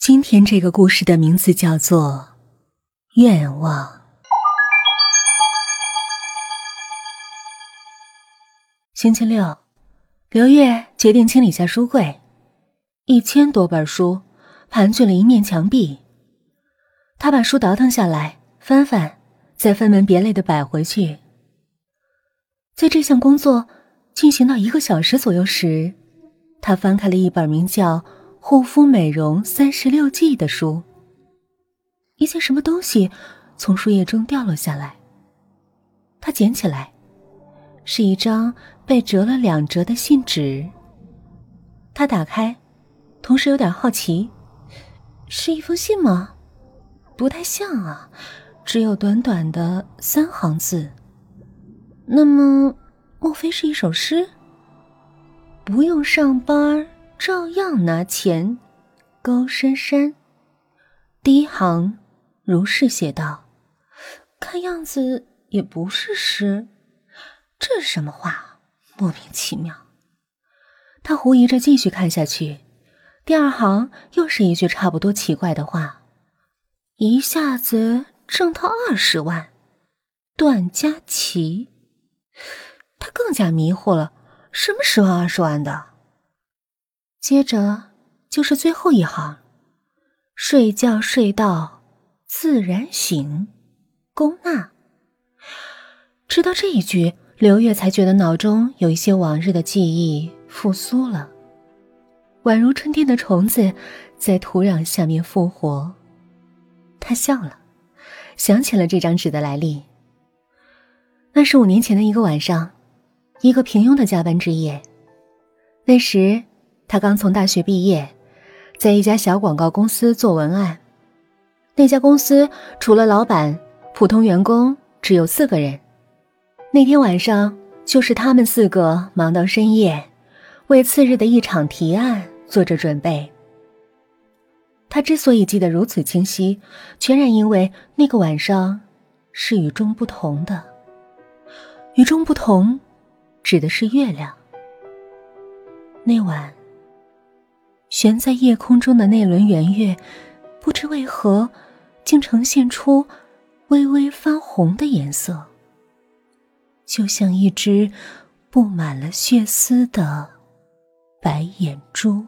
今天这个故事的名字叫做《愿望》。星期六，刘月决定清理下书柜，一千多本书盘踞了一面墙壁。他把书倒腾下来，翻翻，再分门别类的摆回去。在这项工作进行到一个小时左右时，他翻开了一本名叫……护肤美容三十六计的书。一件什么东西从书页中掉落下来，他捡起来，是一张被折了两折的信纸。他打开，同时有点好奇，是一封信吗？不太像啊，只有短短的三行字。那么，莫非是一首诗？不用上班。照样拿钱，高珊珊。第一行如是写道：“看样子也不是诗，这是什么话？莫名其妙。”他狐疑着继续看下去。第二行又是一句差不多奇怪的话：“一下子挣到二十万。”段佳琪，他更加迷惑了：什么十万二十万的？接着就是最后一行：“睡觉睡到自然醒，龚娜。”直到这一句，刘月才觉得脑中有一些往日的记忆复苏了，宛如春天的虫子在土壤下面复活。他笑了，想起了这张纸的来历。那是五年前的一个晚上，一个平庸的加班之夜。那时。他刚从大学毕业，在一家小广告公司做文案。那家公司除了老板，普通员工只有四个人。那天晚上，就是他们四个忙到深夜，为次日的一场提案做着准备。他之所以记得如此清晰，全然因为那个晚上是与众不同的。与众不同，指的是月亮。那晚。悬在夜空中的那轮圆月，不知为何，竟呈现出微微发红的颜色，就像一只布满了血丝的白眼珠。